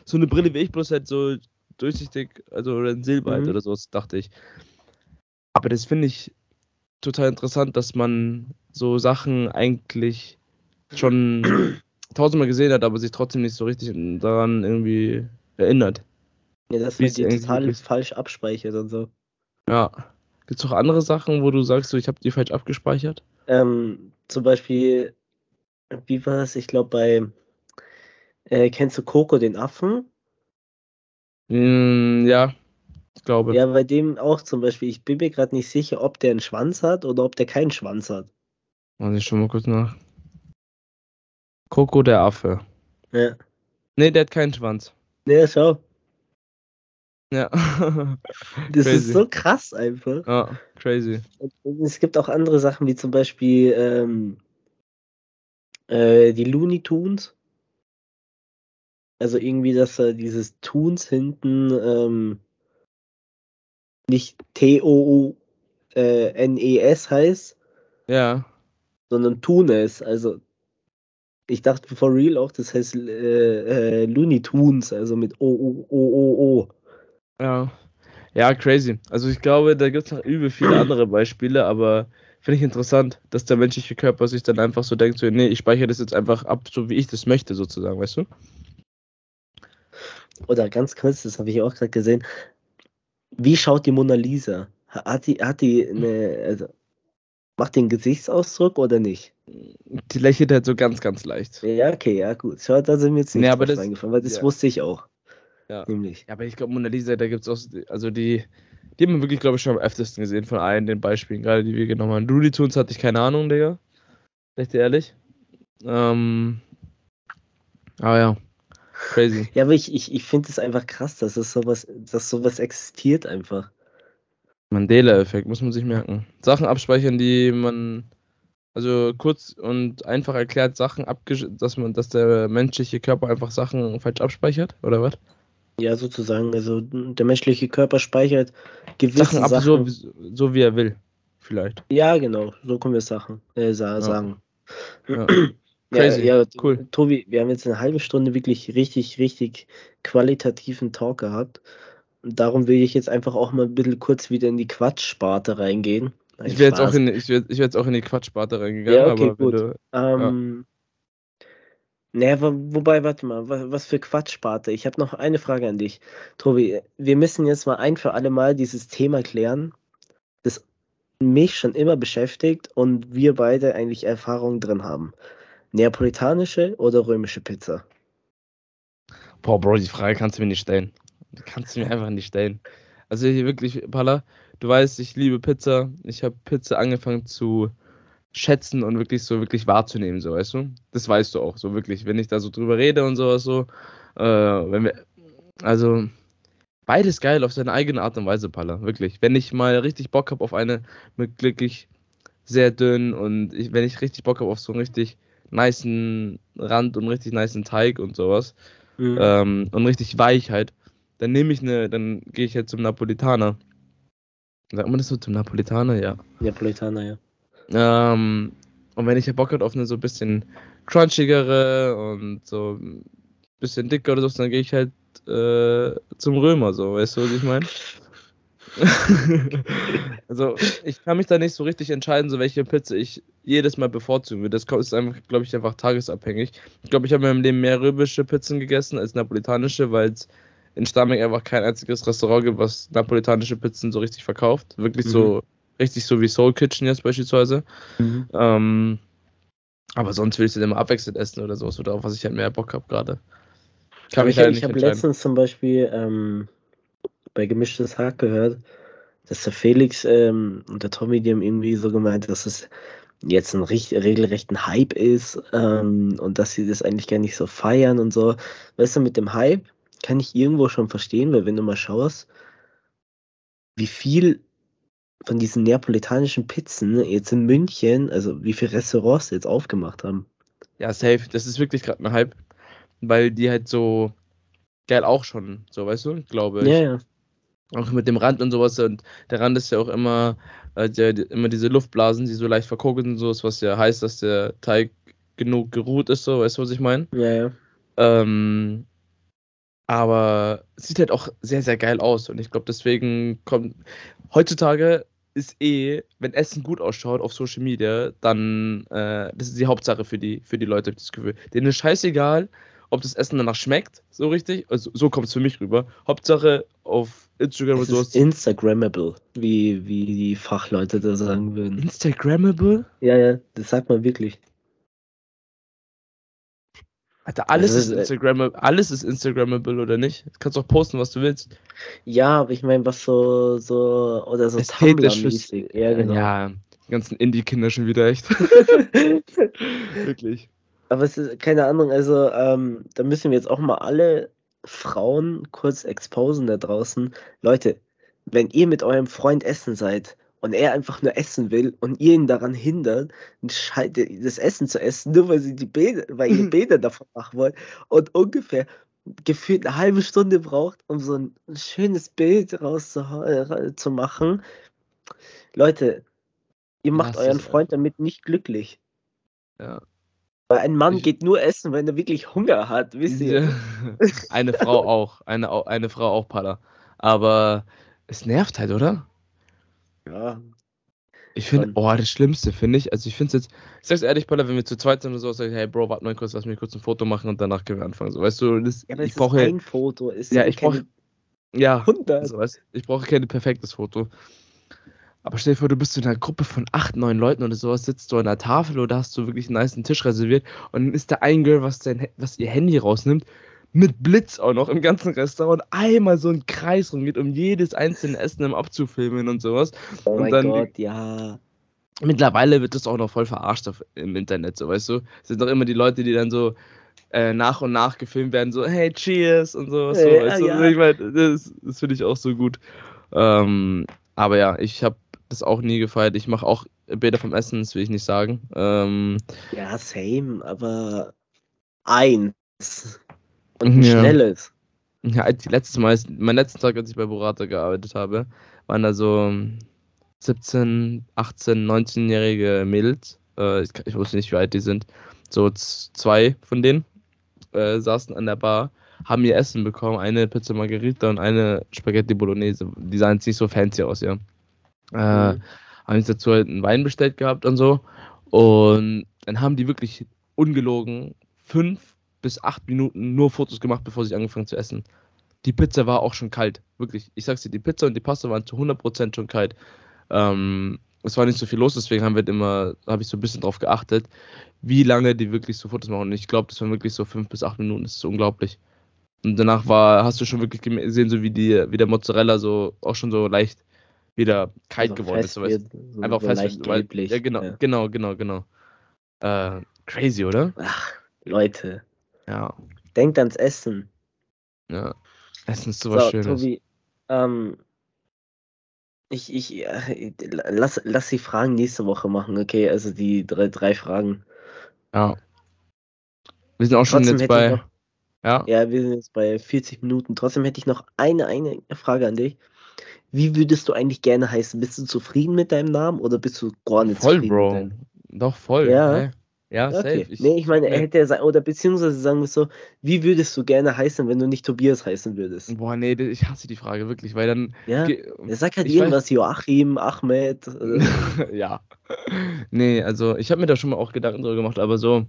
so, eine Brille wie ich, bloß halt so durchsichtig, also oder ein Silber halt mhm. oder sowas, dachte ich. Aber das finde ich total interessant, dass man so Sachen eigentlich schon tausendmal gesehen hat, aber sich trotzdem nicht so richtig daran irgendwie erinnert. Ja, dass man die total falsch abspeichert und so. Ja. Gibt es auch andere Sachen, wo du sagst, so, ich habe die falsch abgespeichert? Ähm, zum Beispiel, wie war es? Ich glaube, bei. Äh, kennst du Coco den Affen? Mm, ja, ich glaube. Ja, bei dem auch zum Beispiel. Ich bin mir gerade nicht sicher, ob der einen Schwanz hat oder ob der keinen Schwanz hat. Warte ich schon mal kurz nach. Coco der Affe. Ja. Nee, der hat keinen Schwanz. Nee, schau. Ja. das crazy. ist so krass einfach. Ja, crazy. Und es gibt auch andere Sachen, wie zum Beispiel ähm, äh, die Looney Tunes. Also irgendwie, dass da dieses Tunes hinten ähm, nicht T-O-O-N-E-S heißt. Ja. Sondern Tunes. Also ich dachte for real auch, das heißt äh, äh, Looney Tunes, also mit O, O, O, O, O. Ja. Ja, crazy. Also ich glaube, da gibt es noch übel viele andere Beispiele, aber finde ich interessant, dass der menschliche Körper sich dann einfach so denkt, so, nee, ich speichere das jetzt einfach ab, so wie ich das möchte, sozusagen, weißt du? Oder ganz kurz, das habe ich auch gerade gesehen. Wie schaut die Mona Lisa? Hat die, hat die eine, also macht den Gesichtsausdruck oder nicht? Die lächelt halt so ganz, ganz leicht. Ja, okay, ja, gut. Schau, da sind mir jetzt nicht nee, aber das, weil das ja. wusste ich auch. Ja. Nämlich. Ja, aber ich glaube, Mona Lisa, da gibt es auch, also die, die haben wir wirklich, glaube ich, schon am öftesten gesehen von allen den Beispielen, gerade die wir genommen haben. Rudy Tunes hatte ich keine Ahnung, Digga. Echt ehrlich. Ähm, aber ja, crazy. Ja, aber ich, ich, ich finde es einfach krass, dass es sowas, dass sowas existiert einfach. Mandela-Effekt, muss man sich merken. Sachen abspeichern, die man, also kurz und einfach erklärt, Sachen dass man, dass der menschliche Körper einfach Sachen falsch abspeichert, oder was? Ja, sozusagen. Also der menschliche Körper speichert gewisse Sachen ab, Sachen. So, so wie er will, vielleicht. Ja, genau. So können wir Sachen äh, sagen. Ja. ja. Crazy. Ja, ja, cool. Tobi, wir haben jetzt eine halbe Stunde wirklich richtig, richtig qualitativen Talk gehabt. Und darum will ich jetzt einfach auch mal ein bisschen kurz wieder in die Quatschsparte reingehen. ich wäre jetzt, auch in, ich wär, ich wär jetzt auch in die Quatschsparte reingegangen. Ja, okay, gut. Du, ähm, naja, wobei, warte mal, was, was für Quatschsparte. Ich habe noch eine Frage an dich. Tobi, wir müssen jetzt mal ein für alle Mal dieses Thema klären, das mich schon immer beschäftigt und wir beide eigentlich Erfahrungen drin haben. Neapolitanische oder römische Pizza? Boah, Bro, die Frage kannst du mir nicht stellen. Die kannst du mir einfach nicht stellen. Also hier wirklich, Palla, du weißt, ich liebe Pizza. Ich habe Pizza angefangen zu schätzen und wirklich so wirklich wahrzunehmen, so weißt du? Das weißt du auch, so wirklich. Wenn ich da so drüber rede und sowas so, äh, wenn wir, also beides geil auf seine eigene Art und Weise, Palla, wirklich. Wenn ich mal richtig Bock habe auf eine mit glücklich sehr dünn und ich, wenn ich richtig Bock habe auf so einen richtig niceen Rand und richtig niceen Teig und sowas mhm. ähm, und richtig Weichheit, halt, dann nehme ich eine, dann gehe ich jetzt zum Napolitaner. Sagt man das so zum Napolitaner, ja. Napolitaner, ja. Ähm, und wenn ich ja Bock habe auf eine so ein bisschen crunchigere und so ein bisschen dicker oder so, dann gehe ich halt äh, zum Römer, so, weißt du, was ich meine? also, ich kann mich da nicht so richtig entscheiden, so welche Pizza ich jedes Mal bevorzugen würde. Das ist einfach, glaube ich, einfach tagesabhängig. Ich glaube, ich habe in meinem Leben mehr römische Pizzen gegessen als napolitanische, weil es in Starming einfach kein einziges Restaurant gibt, was napolitanische Pizzen so richtig verkauft. Wirklich mhm. so, richtig so wie Soul Kitchen jetzt beispielsweise. Mhm. Ähm, aber sonst will ich es immer abwechselnd essen oder sowas, oder auf was ich halt mehr Bock habe gerade. Kann ich, ich habe letztens zum Beispiel ähm, bei Gemischtes Hack gehört, dass der Felix ähm, und der Tommy, die haben irgendwie so gemeint, dass es jetzt ein regelrechten Hype ist ähm, und dass sie das eigentlich gar nicht so feiern und so. Weißt du, mit dem Hype kann ich irgendwo schon verstehen, weil wenn du mal schaust, wie viel von diesen neapolitanischen Pizzen jetzt in München, also wie viele Restaurants jetzt aufgemacht haben. Ja, safe. Das ist wirklich gerade ein Hype, weil die halt so geil auch schon, so weißt du, glaube ich. Ja, ja. Auch mit dem Rand und sowas. Und der Rand ist ja auch immer, äh, der, immer diese Luftblasen, die so leicht verkokelt und sowas, was ja heißt, dass der Teig genug geruht ist, so, weißt du, was ich meine? Ja, ja. Ähm, aber es sieht halt auch sehr, sehr geil aus. Und ich glaube, deswegen kommt. Heutzutage ist eh, wenn Essen gut ausschaut auf Social Media, dann äh, das ist die Hauptsache für die, für die Leute, habe ich das Gefühl. Denen ist scheißegal, ob das Essen danach schmeckt, so richtig. Also so kommt es für mich rüber. Hauptsache auf Instagram und so. Ist Instagrammable, wie, wie die Fachleute da sagen würden. Instagrammable? Ja, ja, das sagt man wirklich. Alter, alles ist, ist äh, Instagrammable, alles ist Instagrammable oder nicht? Du kannst auch posten, was du willst. Ja, aber ich meine, was so, so, oder so Tumblr-mäßig. Ja, genau. Ja, die ganzen Indie-Kinder schon wieder echt. Wirklich. Aber es ist, keine Ahnung, also, ähm, da müssen wir jetzt auch mal alle Frauen kurz exposen da draußen. Leute, wenn ihr mit eurem Freund essen seid und er einfach nur essen will und ihr ihn daran hindert, das Essen zu essen, nur weil, sie die Bilder, weil ihr Bilder davon machen wollt und ungefähr gefühlt eine halbe Stunde braucht, um so ein schönes Bild rauszumachen. Äh, Leute, ihr macht euren Freund damit nicht glücklich. Ja. Weil ein Mann ich, geht nur essen, wenn er wirklich Hunger hat, wisst ihr? eine Frau auch, eine, eine Frau auch, Pada. Aber es nervt halt, oder? Ja. Ich finde, oh, das Schlimmste finde ich, also ich finde es jetzt, ich sag's ehrlich, Paula, wenn wir zu zweit sind und so, sag ich, hey Bro, warte mal kurz, lass mich kurz ein Foto machen und danach können wir anfangen. So, weißt du, das, ja, aber ich brauche ein Foto, ist ja, ich brauche, ja, 100. So, weißt, ich brauche kein perfektes Foto. Aber stell dir vor, du bist in einer Gruppe von acht, neun Leuten oder sowas, sitzt du an der Tafel oder hast du wirklich einen nice Tisch reserviert und dann ist da ein Girl, was, sein, was ihr Handy rausnimmt mit Blitz auch noch im ganzen Restaurant einmal so einen Kreis rumgeht, um jedes einzelne Essen im abzufilmen und sowas. Oh und mein dann, Gott, ja. Mittlerweile wird das auch noch voll verarscht auf, im Internet, so weißt du. Es sind doch immer die Leute, die dann so äh, nach und nach gefilmt werden, so hey, cheers und sowas. So, ja, weißt du? ja. Ich meine, das, das finde ich auch so gut. Ähm, aber ja, ich habe das auch nie gefeiert. Ich mache auch Bilder vom Essen, das will ich nicht sagen. Ähm, ja, same, aber eins. Und ein ja. schnelles. Ja, die letzte Mal, mein letzten Tag, als ich bei Burata gearbeitet habe, waren da so 17, 18, 19-jährige Mädels. Äh, ich, ich, wusste nicht, wie alt die sind. So zwei von denen äh, saßen an der Bar, haben ihr Essen bekommen, eine Pizza Margherita und eine Spaghetti Bolognese. Die sahen jetzt nicht so fancy aus, ja. Äh, mhm. Haben jetzt dazu halt einen Wein bestellt gehabt und so. Und dann haben die wirklich ungelogen fünf bis acht Minuten nur Fotos gemacht, bevor sie angefangen zu essen. Die Pizza war auch schon kalt. Wirklich. Ich sag's dir, die Pizza und die Pasta waren zu 100% schon kalt. Ähm, es war nicht so viel los, deswegen haben wir immer, habe ich so ein bisschen drauf geachtet, wie lange die wirklich so Fotos machen. Und ich glaube, das waren wirklich so fünf bis acht Minuten. Das ist unglaublich. Und danach war, hast du schon wirklich gesehen, so wie die, wie der Mozzarella so auch schon so leicht wieder kalt also geworden ist. So wird, so einfach so fest. Weil, ja, genau, ja. genau, genau, genau. Äh, crazy, oder? Ach, Leute. Ja. Denkt ans Essen. Ja. Essen ist sowas so, Schönes. Tobi, ähm, ich, ich, äh, lass, lass die Fragen nächste Woche machen, okay? Also die drei, drei Fragen. Ja. Wir sind auch schon Trotzdem jetzt bei. Noch, ja. ja, wir sind jetzt bei 40 Minuten. Trotzdem hätte ich noch eine, eine Frage an dich. Wie würdest du eigentlich gerne heißen? Bist du zufrieden mit deinem Namen oder bist du gar nicht voll, zufrieden? Voll, Bro. Doch, voll. Ja. Hey. Ja, Okay. safe. Ich, Nee, ich meine, er hätte ja sagen, oder beziehungsweise sagen wir so, wie würdest du gerne heißen, wenn du nicht Tobias heißen würdest? boah, nee, das- ich hasse die Frage wirklich, weil dann. Ja, er sagt halt ich weiß- irgendwas, Joachim, Ahmed. Ja. Nee, also ich habe mir da schon mal auch Gedanken drüber gemacht, aber so,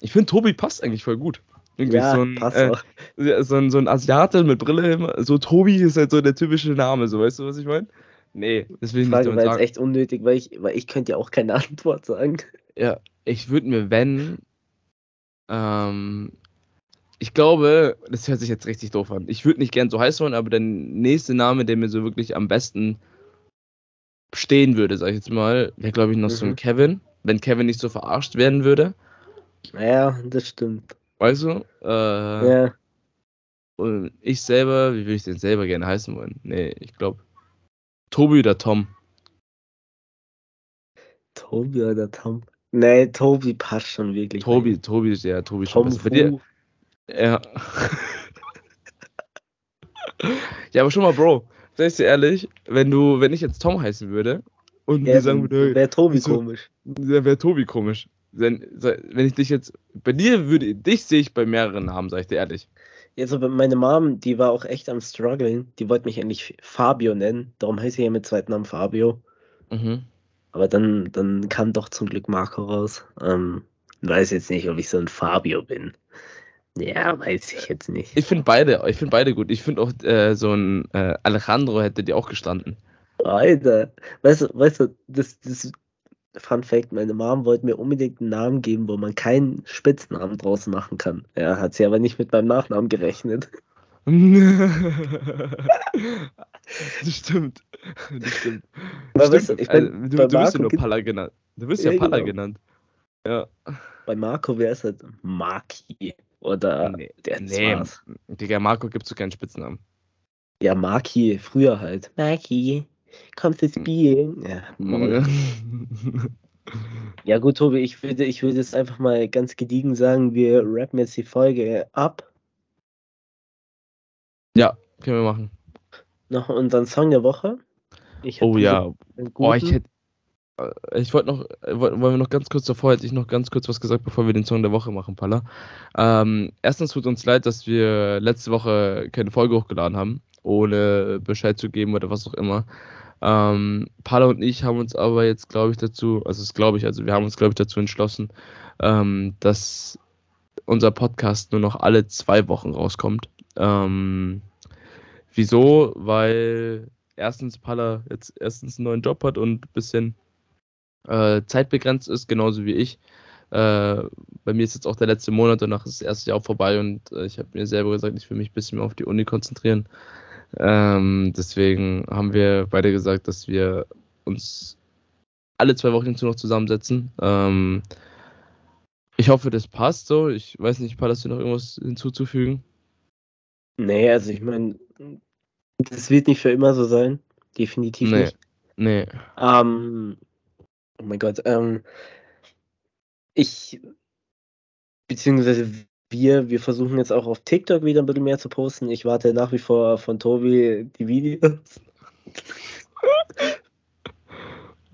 ich finde Tobi passt eigentlich voll gut. Irgendwie ja, so ein, passt äh, so ein, so ein Asiate mit Brille, immer. so Tobi ist halt so der typische Name, so weißt du, was ich meine? Nee, das will Die ich nicht Frage damit war jetzt echt unnötig, weil ich, weil ich könnte ja auch keine Antwort sagen. Ja, ich würde mir, wenn, ähm, ich glaube, das hört sich jetzt richtig doof an. Ich würde nicht gern so heiß wollen, aber der nächste Name, der mir so wirklich am besten stehen würde, sag ich jetzt mal, wäre, glaube ich, noch so ein Mhm. Kevin. Wenn Kevin nicht so verarscht werden würde. Ja, das stimmt. Weißt du? Äh, Ja, Und ich selber, wie würde ich denn selber gerne heißen wollen? Nee, ich glaube. Tobi oder Tom. Tobi oder Tom? Nee, Tobi passt schon wirklich. Tobi, Tobi ist ja, Tobi schon besser. Bei dir, ja. ja, aber schon mal, Bro, sag ich dir ehrlich, wenn du, wenn ich jetzt Tom heißen würde und Ja, sagen würden, hey, wäre Tobi wieso- komisch. dann wäre Tobi komisch. Wenn, wenn ich dich jetzt, bei dir würde, dich sehe ich bei mehreren Namen, sag ich dir ehrlich. Jetzt aber meine Mom, die war auch echt am struggeln. Die wollte mich endlich Fabio nennen. Darum heiße ich ja mit zweiten Namen Fabio. Mhm. Aber dann, dann kam doch zum Glück Marco raus. Ähm, weiß jetzt nicht, ob ich so ein Fabio bin. Ja, weiß ich jetzt nicht. Ich finde beide, ich finde beide gut. Ich finde auch äh, so ein äh, Alejandro hätte dir auch gestanden. Alter, weißt du, weißt du, das, das Fun Fact, meine Mom wollte mir unbedingt einen Namen geben, wo man keinen Spitznamen draus machen kann. Ja, hat sie aber nicht mit meinem Nachnamen gerechnet. Das stimmt. Das stimmt. Stimmt. weißt du, ich also, du, du wirst ja Marco nur Palla genannt. Du wirst ja, Ja, Palla genau. genannt. Ja. Bei Marco wäre es halt Maki oder Nee, der nee. war's. Digga, Marco gibt so keinen Spitznamen. Ja, Maki, früher halt. Maki, kommst du spielen? Ja, Maul. ja gut, Tobi, ich würde, ich würde jetzt einfach mal ganz gediegen sagen, wir rappen jetzt die Folge ab. Ja, können wir machen. Noch unseren Song der Woche. Oh ja. Oh, ich hätte. äh, Ich wollte noch, äh, woll- wollen wir noch ganz kurz davor, hätte ich noch ganz kurz was gesagt, bevor wir den Song der Woche machen, Palla. Ähm, erstens tut uns leid, dass wir letzte Woche keine Folge hochgeladen haben, ohne Bescheid zu geben oder was auch immer. Ähm, Palla und ich haben uns aber jetzt, glaube ich, dazu, also das glaube ich, also wir haben uns, glaube ich, dazu entschlossen, ähm, dass unser Podcast nur noch alle zwei Wochen rauskommt. Ähm, wieso? Weil erstens Palla jetzt erstens einen neuen Job hat und ein bisschen äh, zeitbegrenzt ist, genauso wie ich. Äh, bei mir ist jetzt auch der letzte Monat, danach ist das erste Jahr auch vorbei und äh, ich habe mir selber gesagt, ich will mich ein bisschen mehr auf die Uni konzentrieren. Ähm, deswegen haben wir beide gesagt, dass wir uns alle zwei Wochen hinzu noch zusammensetzen. Ähm, ich hoffe, das passt so. Ich weiß nicht, Paul, hast du noch irgendwas hinzuzufügen? Nee, also ich meine, das wird nicht für immer so sein. Definitiv Nee. nicht. Nee. Ähm, oh mein Gott, ähm, ich, beziehungsweise wir, wir versuchen jetzt auch auf TikTok wieder ein bisschen mehr zu posten. Ich warte nach wie vor von Tobi die Videos.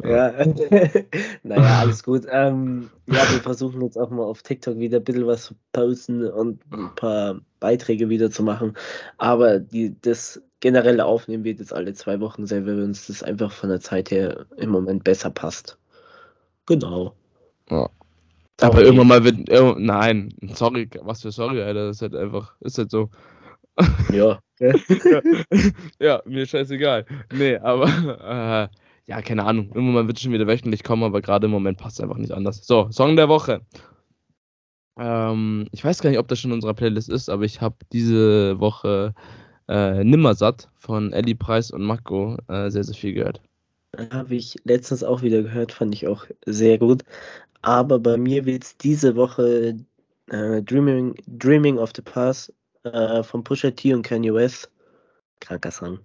Ja, naja, alles gut. Ähm, ja, wir versuchen jetzt auch mal auf TikTok wieder ein bisschen was zu posten und ein paar Beiträge wieder zu machen. Aber die, das generelle Aufnehmen wird jetzt alle zwei Wochen sein, weil uns das einfach von der Zeit her im Moment besser passt. Genau. Ja. Sorry. Aber irgendwann mal wird. Oh, nein, sorry, was für sorry, Alter. Das ist halt einfach. Ist halt so. Ja. ja, ja, mir scheißegal. Nee, aber. Äh, ja, keine Ahnung. Irgendwann wird es schon wieder wöchentlich kommen, aber gerade im Moment passt es einfach nicht anders. So, Song der Woche. Ähm, ich weiß gar nicht, ob das schon in unserer Playlist ist, aber ich habe diese Woche äh, Nimmersatt von Ellie Preis und Mako äh, sehr, sehr viel gehört. Habe ich letztens auch wieder gehört, fand ich auch sehr gut. Aber bei mir wird es diese Woche äh, Dreaming, Dreaming of the Past äh, von Pusha T und Kanye West. Kranker Song.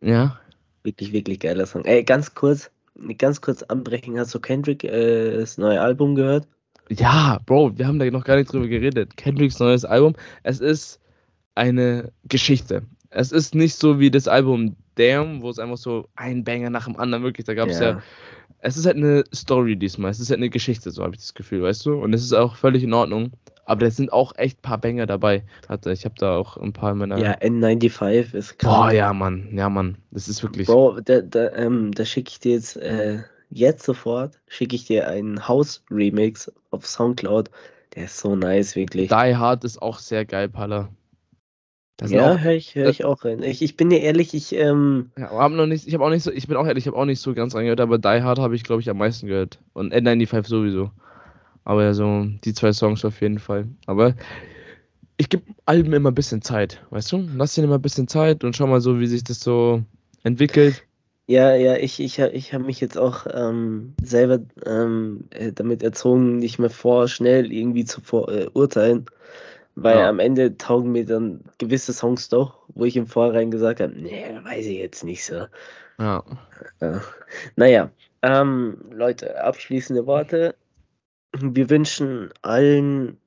Ja? Wirklich, wirklich geiler Song. Ey, ganz kurz, ganz kurz anbrechen. Hast du Kendrick äh, das neue Album gehört? Ja, Bro, wir haben da noch gar nicht drüber geredet. Kendricks neues Album. Es ist eine Geschichte. Es ist nicht so wie das Album Damn, wo es einfach so ein Banger nach dem anderen wirklich, da gab es ja. ja. es ist halt eine Story diesmal, es ist halt eine Geschichte, so habe ich das Gefühl, weißt du? Und es ist auch völlig in Ordnung. Aber da sind auch echt ein paar Banger dabei. Ich habe da auch ein paar in meiner. Ja, N95 ist krass. Boah, ja, Mann. Ja, Mann. Das ist wirklich. Bro, da, da, ähm, da schicke ich dir jetzt, äh, jetzt sofort, schicke ich dir einen House-Remix auf Soundcloud. Der ist so nice, wirklich. Die Hard ist auch sehr geil, Palla. ja, höre ich, hör ich auch rein. Ich, ich bin dir ehrlich, ich, ähm. Ja, hab noch nicht, ich habe auch nicht so, ich bin auch ehrlich, ich habe auch nicht so ganz reingehört, aber Die Hard habe ich, glaube ich, am meisten gehört. Und N95 sowieso. Aber ja, so die zwei Songs auf jeden Fall. Aber ich gebe Alben immer ein bisschen Zeit, weißt du? Lass ihnen immer ein bisschen Zeit und schau mal so, wie sich das so entwickelt. Ja, ja, ich, ich, ich habe mich jetzt auch ähm, selber ähm, äh, damit erzogen, nicht mehr vorschnell irgendwie zu verurteilen. Äh, weil ja. am Ende taugen mir dann gewisse Songs doch, wo ich im Vorrein gesagt habe, nee, weiß ich jetzt nicht so. Ja. Äh, naja, ähm, Leute, abschließende Worte. Wir wünschen allen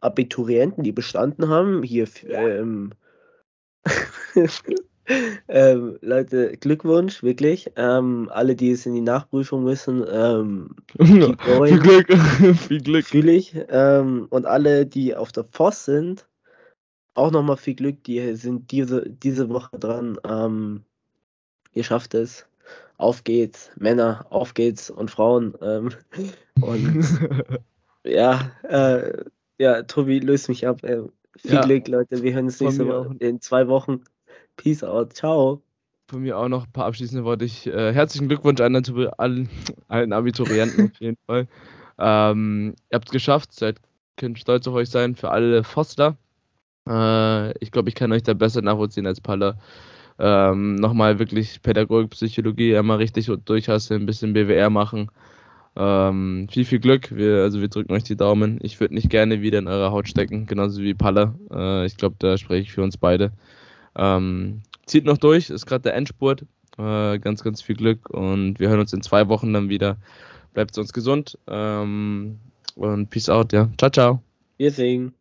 Abiturienten, die bestanden haben, hier ähm, ähm, Leute, Glückwunsch, wirklich. Ähm, alle, die es in die Nachprüfung müssen, ähm, viel Glück, viel Glück. Fühle ich. Ähm, und alle, die auf der Voss sind, auch nochmal viel Glück. Die sind diese, diese Woche dran. Ähm, ihr schafft es. Auf geht's, Männer, auf geht's und Frauen. Ähm, und ja, äh, ja, Tobi, löst mich ab. Äh, viel ja. Glück, Leute. Wir hören uns nächste Woche in zwei Wochen. Peace out. Ciao. Von mir auch noch ein paar abschließende Worte. Ich, äh, herzlichen Glückwunsch an allen, allen Abiturienten auf jeden Fall. Ähm, ihr habt es geschafft. Seid, könnt stolz auf euch sein für alle Foster. Äh, ich glaube, ich kann euch da besser nachvollziehen als Paller. Ähm, nochmal wirklich Pädagogik, Psychologie einmal richtig durchhasseln, ein bisschen BWR machen. Ähm, viel, viel Glück. Wir, also wir drücken euch die Daumen. Ich würde nicht gerne wieder in eurer Haut stecken, genauso wie Palle. Äh, ich glaube, da spreche ich für uns beide. Ähm, zieht noch durch, ist gerade der Endspurt. Äh, ganz, ganz viel Glück und wir hören uns in zwei Wochen dann wieder. Bleibt uns gesund ähm, und Peace out, ja. Ciao, ciao. Wir singen.